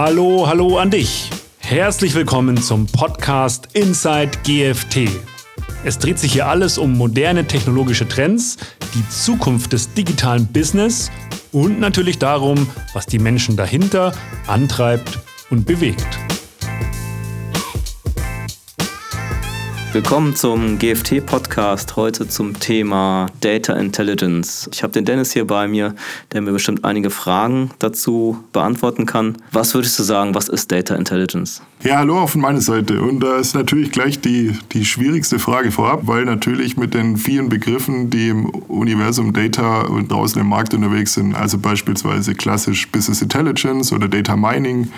Hallo, hallo an dich. Herzlich willkommen zum Podcast Inside GFT. Es dreht sich hier alles um moderne technologische Trends, die Zukunft des digitalen Business und natürlich darum, was die Menschen dahinter antreibt und bewegt. Willkommen zum GFT-Podcast, heute zum Thema Data Intelligence. Ich habe den Dennis hier bei mir, der mir bestimmt einige Fragen dazu beantworten kann. Was würdest du sagen, was ist Data Intelligence? Ja, hallo auf meiner Seite. Und da ist natürlich gleich die, die schwierigste Frage vorab, weil natürlich mit den vielen Begriffen, die im Universum Data und draußen im Markt unterwegs sind, also beispielsweise klassisch Business Intelligence oder Data Mining,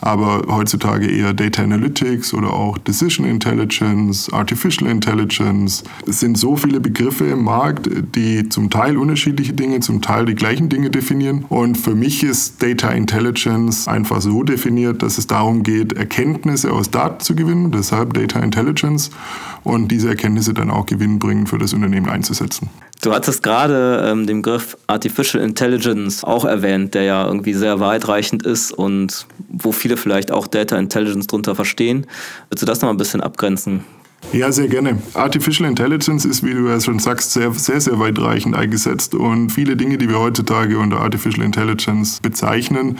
aber heutzutage eher Data Analytics oder auch Decision Intelligence, Artificial Intelligence. Es sind so viele Begriffe im Markt, die zum Teil unterschiedliche Dinge, zum Teil die gleichen Dinge definieren. Und für mich ist Data Intelligence einfach so definiert, dass es darum geht, Erkenntnisse aus Daten zu gewinnen, deshalb Data Intelligence, und diese Erkenntnisse dann auch gewinnbringend für das Unternehmen einzusetzen. Du hattest gerade ähm, den Begriff Artificial Intelligence auch erwähnt, der ja irgendwie sehr weitreichend ist und wo viele vielleicht auch Data Intelligence drunter verstehen. Willst du das noch ein bisschen abgrenzen? Ja, sehr gerne. Artificial Intelligence ist, wie du ja schon sagst, sehr, sehr, sehr weitreichend eingesetzt. Und viele Dinge, die wir heutzutage unter Artificial Intelligence bezeichnen,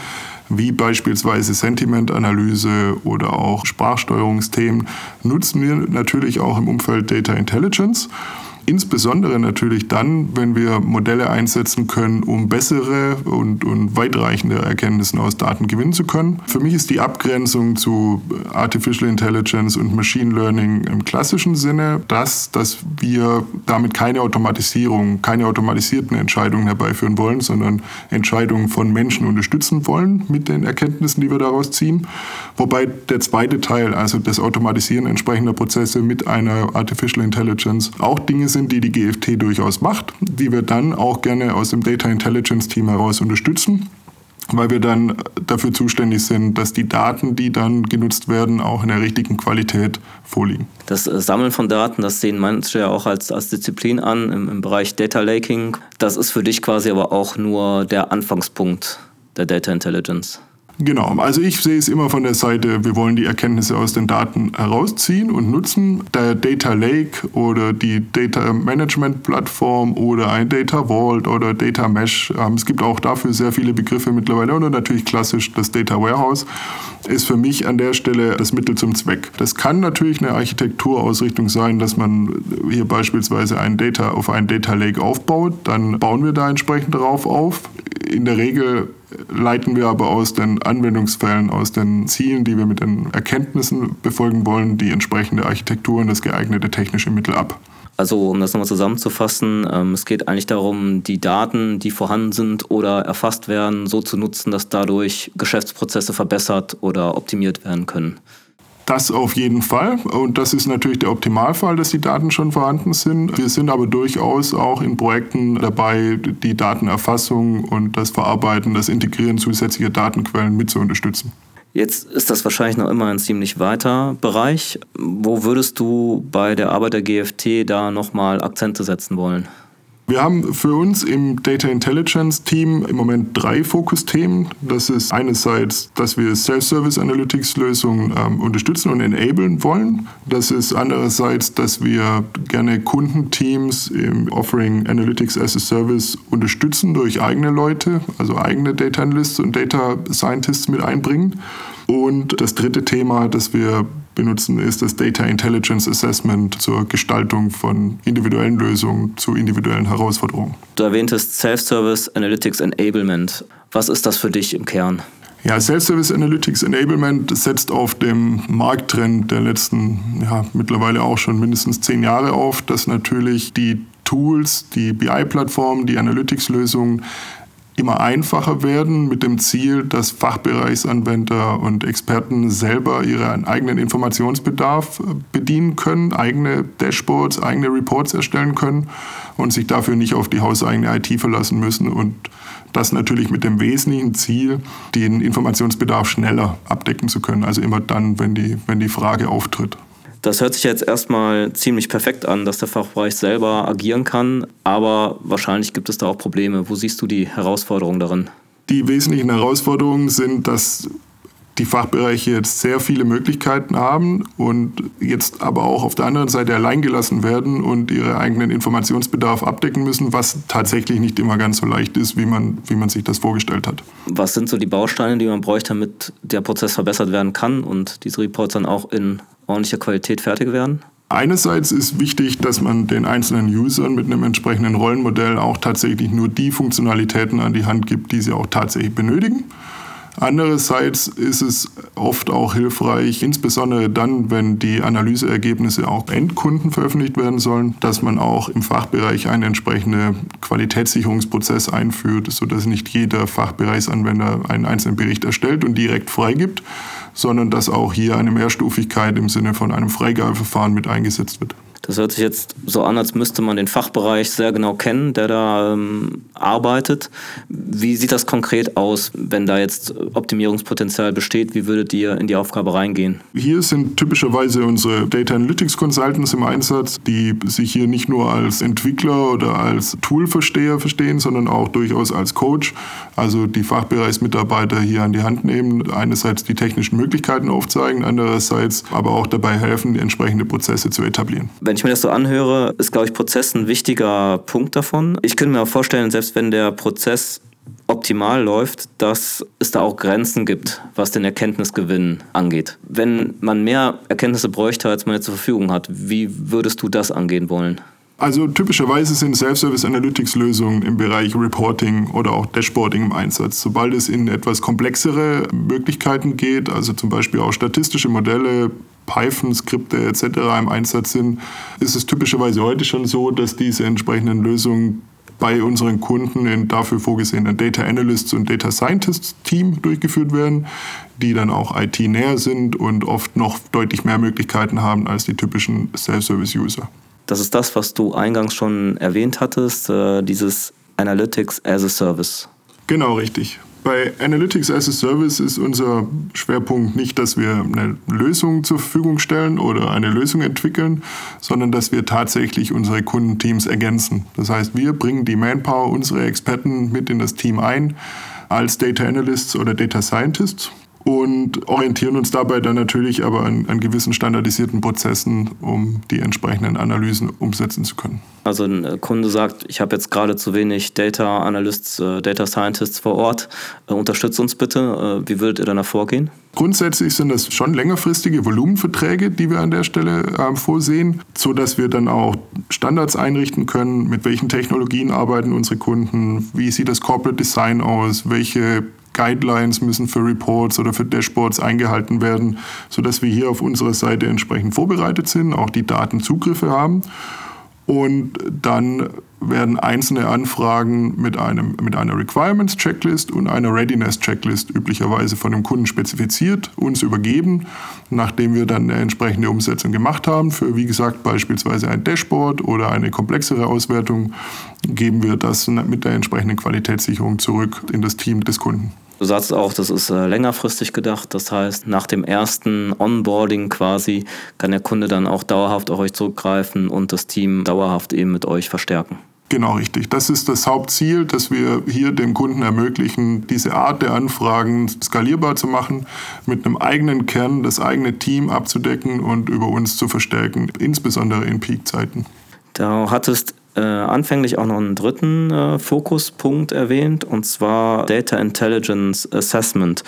wie beispielsweise Sentimentanalyse oder auch Sprachsteuerungsthemen, nutzen wir natürlich auch im Umfeld Data Intelligence. Insbesondere natürlich dann, wenn wir Modelle einsetzen können, um bessere und, und weitreichende Erkenntnisse aus Daten gewinnen zu können. Für mich ist die Abgrenzung zu Artificial Intelligence und Machine Learning im klassischen Sinne das, dass wir damit keine Automatisierung, keine automatisierten Entscheidungen herbeiführen wollen, sondern Entscheidungen von Menschen unterstützen wollen mit den Erkenntnissen, die wir daraus ziehen. Wobei der zweite Teil, also das Automatisieren entsprechender Prozesse mit einer Artificial Intelligence, auch Dinge sind, sind, die die GFT durchaus macht, die wir dann auch gerne aus dem Data Intelligence Team heraus unterstützen weil wir dann dafür zuständig sind, dass die Daten, die dann genutzt werden, auch in der richtigen Qualität vorliegen. Das äh, Sammeln von Daten, das sehen manche ja auch als, als Disziplin an im, im Bereich Data Laking. Das ist für dich quasi aber auch nur der Anfangspunkt der Data Intelligence. Genau, also ich sehe es immer von der Seite, wir wollen die Erkenntnisse aus den Daten herausziehen und nutzen. Der Data Lake oder die Data Management Plattform oder ein Data Vault oder Data Mesh, ähm, es gibt auch dafür sehr viele Begriffe mittlerweile und natürlich klassisch das Data Warehouse ist für mich an der Stelle das Mittel zum Zweck. Das kann natürlich eine Architekturausrichtung sein, dass man hier beispielsweise ein Data auf einen Data Lake aufbaut, dann bauen wir da entsprechend darauf auf. In der Regel leiten wir aber aus den Anwendungsfällen, aus den Zielen, die wir mit den Erkenntnissen befolgen wollen, die entsprechende Architektur und das geeignete technische Mittel ab. Also um das nochmal zusammenzufassen, ähm, es geht eigentlich darum, die Daten, die vorhanden sind oder erfasst werden, so zu nutzen, dass dadurch Geschäftsprozesse verbessert oder optimiert werden können. Das auf jeden Fall. Und das ist natürlich der Optimalfall, dass die Daten schon vorhanden sind. Wir sind aber durchaus auch in Projekten dabei, die Datenerfassung und das Verarbeiten, das Integrieren zusätzlicher Datenquellen mit zu unterstützen. Jetzt ist das wahrscheinlich noch immer ein ziemlich weiter Bereich. Wo würdest du bei der Arbeit der GFT da nochmal Akzente setzen wollen? Wir haben für uns im Data Intelligence Team im Moment drei Fokusthemen. Das ist einerseits, dass wir Self-Service Analytics Lösungen ähm, unterstützen und enablen wollen. Das ist andererseits, dass wir gerne Kundenteams im Offering Analytics as a Service unterstützen durch eigene Leute, also eigene Data Analysts und Data Scientists mit einbringen. Und das dritte Thema, das wir benutzen, ist das Data Intelligence Assessment zur Gestaltung von individuellen Lösungen zu individuellen Herausforderungen. Du erwähntest Self-Service Analytics Enablement. Was ist das für dich im Kern? Ja, Self-Service Analytics Enablement setzt auf dem Markttrend der letzten, ja, mittlerweile auch schon mindestens zehn Jahre auf, dass natürlich die Tools, die BI-Plattformen, die Analytics-Lösungen immer einfacher werden mit dem Ziel, dass Fachbereichsanwender und Experten selber ihren eigenen Informationsbedarf äh, bedienen können, eigene Dashboards, eigene Reports erstellen können und sich dafür nicht auf die hauseigene IT verlassen müssen und das natürlich mit dem wesentlichen Ziel, den Informationsbedarf schneller abdecken zu können, also immer dann, wenn die, wenn die Frage auftritt. Das hört sich jetzt erstmal ziemlich perfekt an, dass der Fachbereich selber agieren kann, aber wahrscheinlich gibt es da auch Probleme. Wo siehst du die Herausforderungen darin? Die wesentlichen Herausforderungen sind, dass die Fachbereiche jetzt sehr viele Möglichkeiten haben und jetzt aber auch auf der anderen Seite alleingelassen werden und ihren eigenen Informationsbedarf abdecken müssen, was tatsächlich nicht immer ganz so leicht ist, wie man, wie man sich das vorgestellt hat. Was sind so die Bausteine, die man bräuchte, damit der Prozess verbessert werden kann und diese Reports dann auch in ordentlicher Qualität fertig werden? Einerseits ist wichtig, dass man den einzelnen Usern mit einem entsprechenden Rollenmodell auch tatsächlich nur die Funktionalitäten an die Hand gibt, die sie auch tatsächlich benötigen. Andererseits ist es oft auch hilfreich, insbesondere dann, wenn die Analyseergebnisse auch Endkunden veröffentlicht werden sollen, dass man auch im Fachbereich einen entsprechenden Qualitätssicherungsprozess einführt, sodass nicht jeder Fachbereichsanwender einen einzelnen Bericht erstellt und direkt freigibt, sondern dass auch hier eine Mehrstufigkeit im Sinne von einem Freigabeverfahren mit eingesetzt wird. Das hört sich jetzt so an, als müsste man den Fachbereich sehr genau kennen, der da ähm, arbeitet. Wie sieht das konkret aus, wenn da jetzt Optimierungspotenzial besteht? Wie würdet ihr in die Aufgabe reingehen? Hier sind typischerweise unsere Data Analytics Consultants im Einsatz, die sich hier nicht nur als Entwickler oder als Toolversteher verstehen, sondern auch durchaus als Coach. Also die Fachbereichsmitarbeiter hier an die Hand nehmen, einerseits die technischen Möglichkeiten aufzeigen, andererseits aber auch dabei helfen, entsprechende Prozesse zu etablieren. Wenn ich mir das so anhöre, ist, glaube ich, Prozess ein wichtiger Punkt davon. Ich könnte mir auch vorstellen, selbst wenn der Prozess optimal läuft, dass es da auch Grenzen gibt, was den Erkenntnisgewinn angeht. Wenn man mehr Erkenntnisse bräuchte, als man jetzt zur Verfügung hat, wie würdest du das angehen wollen? Also typischerweise sind Self-Service Analytics Lösungen im Bereich Reporting oder auch Dashboarding im Einsatz. Sobald es in etwas komplexere Möglichkeiten geht, also zum Beispiel auch statistische Modelle, Python-Skripte etc. im Einsatz sind, ist es typischerweise heute schon so, dass diese entsprechenden Lösungen bei unseren Kunden in dafür vorgesehenen Data Analysts und Data Scientists Team durchgeführt werden, die dann auch IT-näher sind und oft noch deutlich mehr Möglichkeiten haben als die typischen Self-Service-User. Das ist das, was du eingangs schon erwähnt hattest, äh, dieses Analytics as a Service. Genau, richtig. Bei Analytics as a Service ist unser Schwerpunkt nicht, dass wir eine Lösung zur Verfügung stellen oder eine Lösung entwickeln, sondern dass wir tatsächlich unsere Kundenteams ergänzen. Das heißt, wir bringen die Manpower, unsere Experten mit in das Team ein als Data Analysts oder Data Scientists und orientieren uns dabei dann natürlich aber an, an, gewissen standardisierten Prozessen, um die entsprechenden Analysen umsetzen zu können. Also ein äh, Kunde sagt, ich habe jetzt gerade zu wenig Data Analysts, äh, Data Scientists vor Ort, äh, unterstützt uns bitte. Wie würdet ihr dann vorgehen? Grundsätzlich sind das schon längerfristige Volumenverträge, die wir an der Stelle äh, vorsehen, sodass wir dann auch Standards einrichten können, mit welchen Technologien arbeiten unsere Kunden, wie sieht das Corporate Design aus, welche Guidelines müssen für Reports oder für Dashboards eingehalten werden, sodass wir hier auf unserer Seite entsprechend vorbereitet sind, auch die Datenzugriffe haben. Und dann werden einzelne Anfragen mit, einem, mit einer Requirements-Checklist und einer Readiness-Checklist üblicherweise von dem Kunden spezifiziert, uns übergeben, nachdem wir dann eine entsprechende Umsetzung gemacht haben. Für, wie gesagt, beispielsweise ein Dashboard oder eine komplexere Auswertung, geben wir das mit der entsprechenden Qualitätssicherung zurück in das Team des Kunden. Du sagst auch, das ist äh, längerfristig gedacht. Das heißt, nach dem ersten Onboarding quasi kann der Kunde dann auch dauerhaft auf euch zurückgreifen und das Team dauerhaft eben mit euch verstärken. Genau richtig. Das ist das Hauptziel, dass wir hier dem Kunden ermöglichen, diese Art der Anfragen skalierbar zu machen, mit einem eigenen Kern das eigene Team abzudecken und über uns zu verstärken, insbesondere in Peakzeiten. Du hattest äh, anfänglich auch noch einen dritten äh, Fokuspunkt erwähnt, und zwar Data Intelligence Assessment.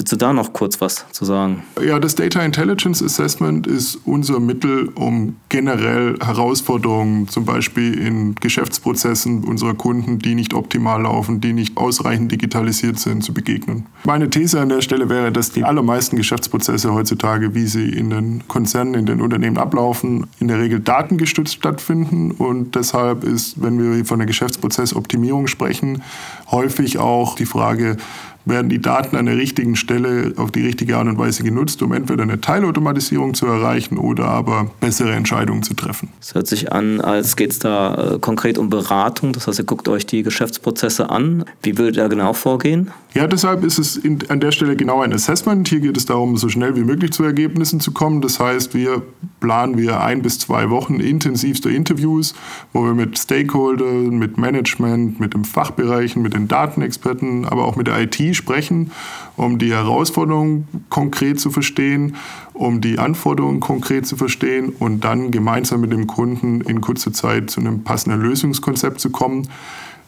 Willst du da noch kurz was zu sagen? Ja, das Data Intelligence Assessment ist unser Mittel, um generell Herausforderungen, zum Beispiel in Geschäftsprozessen unserer Kunden, die nicht optimal laufen, die nicht ausreichend digitalisiert sind, zu begegnen. Meine These an der Stelle wäre, dass die allermeisten Geschäftsprozesse heutzutage, wie sie in den Konzernen, in den Unternehmen ablaufen, in der Regel datengestützt stattfinden und deshalb ist, wenn wir von der Geschäftsprozessoptimierung sprechen, häufig auch die Frage, werden die Daten an der richtigen Stelle auf die richtige Art und Weise genutzt, um entweder eine Teilautomatisierung zu erreichen oder aber bessere Entscheidungen zu treffen. Es hört sich an, als geht es da äh, konkret um Beratung. Das heißt, ihr guckt euch die Geschäftsprozesse an. Wie würdet ihr da genau vorgehen? Ja, deshalb ist es in, an der Stelle genau ein Assessment. Hier geht es darum, so schnell wie möglich zu Ergebnissen zu kommen. Das heißt, wir planen wir ein bis zwei Wochen intensivste Interviews, wo wir mit Stakeholdern, mit Management, mit den Fachbereichen, mit den Datenexperten, aber auch mit der IT Strategie sprechen, um die Herausforderungen konkret zu verstehen, um die Anforderungen konkret zu verstehen und dann gemeinsam mit dem Kunden in kurzer Zeit zu einem passenden Lösungskonzept zu kommen,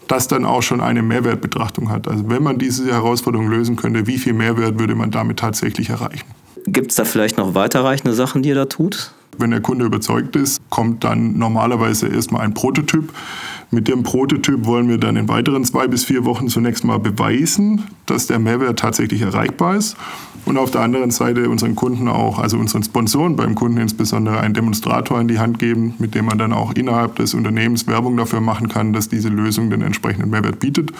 das dann auch schon eine Mehrwertbetrachtung hat. Also wenn man diese Herausforderung lösen könnte, wie viel Mehrwert würde man damit tatsächlich erreichen? Gibt es da vielleicht noch weiterreichende Sachen, die ihr da tut? Wenn der Kunde überzeugt ist, kommt dann normalerweise erstmal ein Prototyp. Mit dem Prototyp wollen wir dann in weiteren zwei bis vier Wochen zunächst mal beweisen, dass der Mehrwert tatsächlich erreichbar ist. Und auf der anderen Seite unseren Kunden auch, also unseren Sponsoren beim Kunden insbesondere, einen Demonstrator in die Hand geben, mit dem man dann auch innerhalb des Unternehmens Werbung dafür machen kann, dass diese Lösung den entsprechenden Mehrwert bietet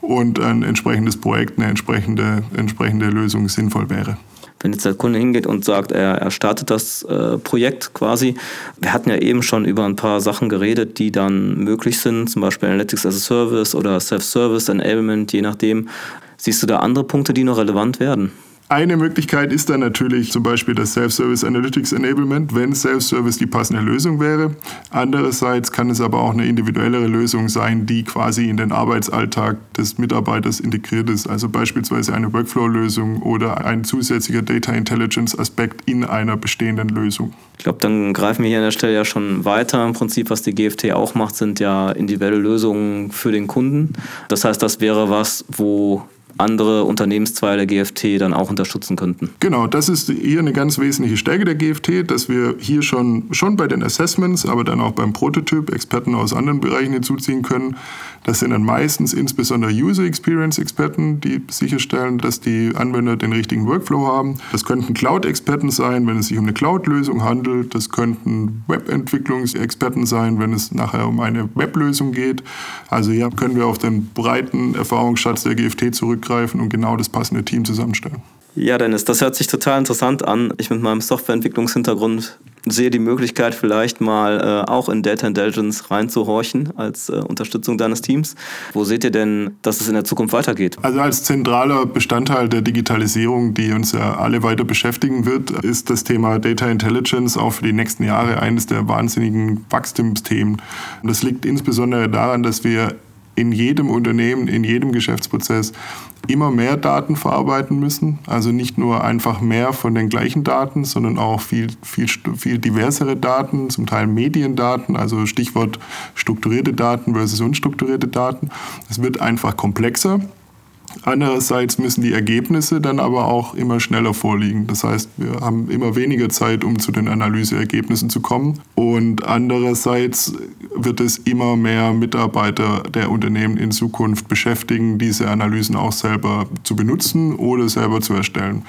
und ein entsprechendes Projekt, eine entsprechende, entsprechende Lösung sinnvoll wäre wenn jetzt der Kunde hingeht und sagt, er, er startet das äh, Projekt quasi. Wir hatten ja eben schon über ein paar Sachen geredet, die dann möglich sind, zum Beispiel Analytics as a Service oder Self-Service Enablement, je nachdem. Siehst du da andere Punkte, die noch relevant werden? Eine Möglichkeit ist dann natürlich zum Beispiel das Self-Service Analytics Enablement, wenn Self-Service die passende Lösung wäre. Andererseits kann es aber auch eine individuellere Lösung sein, die quasi in den Arbeitsalltag des Mitarbeiters integriert ist. Also beispielsweise eine Workflow-Lösung oder ein zusätzlicher Data Intelligence-Aspekt in einer bestehenden Lösung. Ich glaube, dann greifen wir hier an der Stelle ja schon weiter. Im Prinzip, was die GFT auch macht, sind ja individuelle Lösungen für den Kunden. Das heißt, das wäre was, wo andere Unternehmenszweige der GFT dann auch unterstützen könnten. Genau, das ist hier eine ganz wesentliche Stärke der GFT, dass wir hier schon, schon bei den Assessments, aber dann auch beim Prototyp Experten aus anderen Bereichen hinzuziehen können. Das sind dann meistens insbesondere User Experience Experten, die sicherstellen, dass die Anwender den richtigen Workflow haben. Das könnten Cloud-Experten sein, wenn es sich um eine Cloud-Lösung handelt. Das könnten Webentwicklungsexperten sein, wenn es nachher um eine Weblösung geht. Also hier können wir auf den breiten Erfahrungsschatz der GFT zurückgreifen zurückgreifen und genau das passende Team zusammenstellen. Ja, Dennis, das hört sich total interessant an. Ich mit meinem Softwareentwicklungshintergrund sehe die Möglichkeit, vielleicht mal äh, auch in Data Intelligence reinzuhorchen als äh, Unterstützung deines Teams. Wo seht ihr denn, dass es in der Zukunft weitergeht? Also als zentraler Bestandteil der Digitalisierung, die uns ja alle weiter beschäftigen wird, ist das Thema Data Intelligence auch für die nächsten Jahre eines der wahnsinnigen Wachstumsthemen. Und das liegt insbesondere daran, dass wir in jedem Unternehmen, in jedem Geschäftsprozess immer mehr Daten verarbeiten müssen. Also nicht nur einfach mehr von den gleichen Daten, sondern auch viel, viel, viel diversere Daten, zum Teil Mediendaten, also Stichwort strukturierte Daten versus unstrukturierte Daten. Es wird einfach komplexer. Andererseits müssen die Ergebnisse dann aber auch immer schneller vorliegen. Das heißt, wir haben immer weniger Zeit, um zu den Analyseergebnissen zu kommen. Und andererseits wird es immer mehr Mitarbeiter der Unternehmen in Zukunft beschäftigen, diese Analysen auch selber zu benutzen oder selber zu erstellen.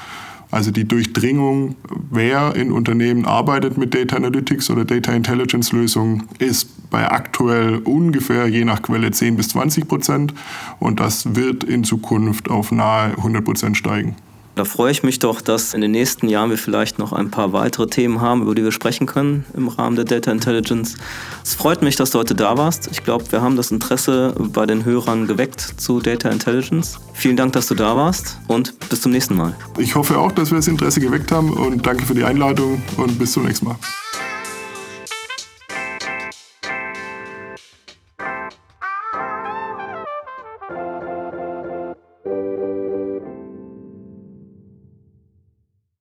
Also die Durchdringung, wer in Unternehmen arbeitet mit Data Analytics oder Data Intelligence Lösungen, ist bei aktuell ungefähr je nach Quelle 10 bis 20 Prozent und das wird in Zukunft auf nahe 100 Prozent steigen. Da freue ich mich doch, dass in den nächsten Jahren wir vielleicht noch ein paar weitere Themen haben, über die wir sprechen können im Rahmen der Data Intelligence. Es freut mich, dass du heute da warst. Ich glaube, wir haben das Interesse bei den Hörern geweckt zu Data Intelligence. Vielen Dank, dass du da warst und bis zum nächsten Mal. Ich hoffe auch, dass wir das Interesse geweckt haben und danke für die Einladung und bis zum nächsten Mal.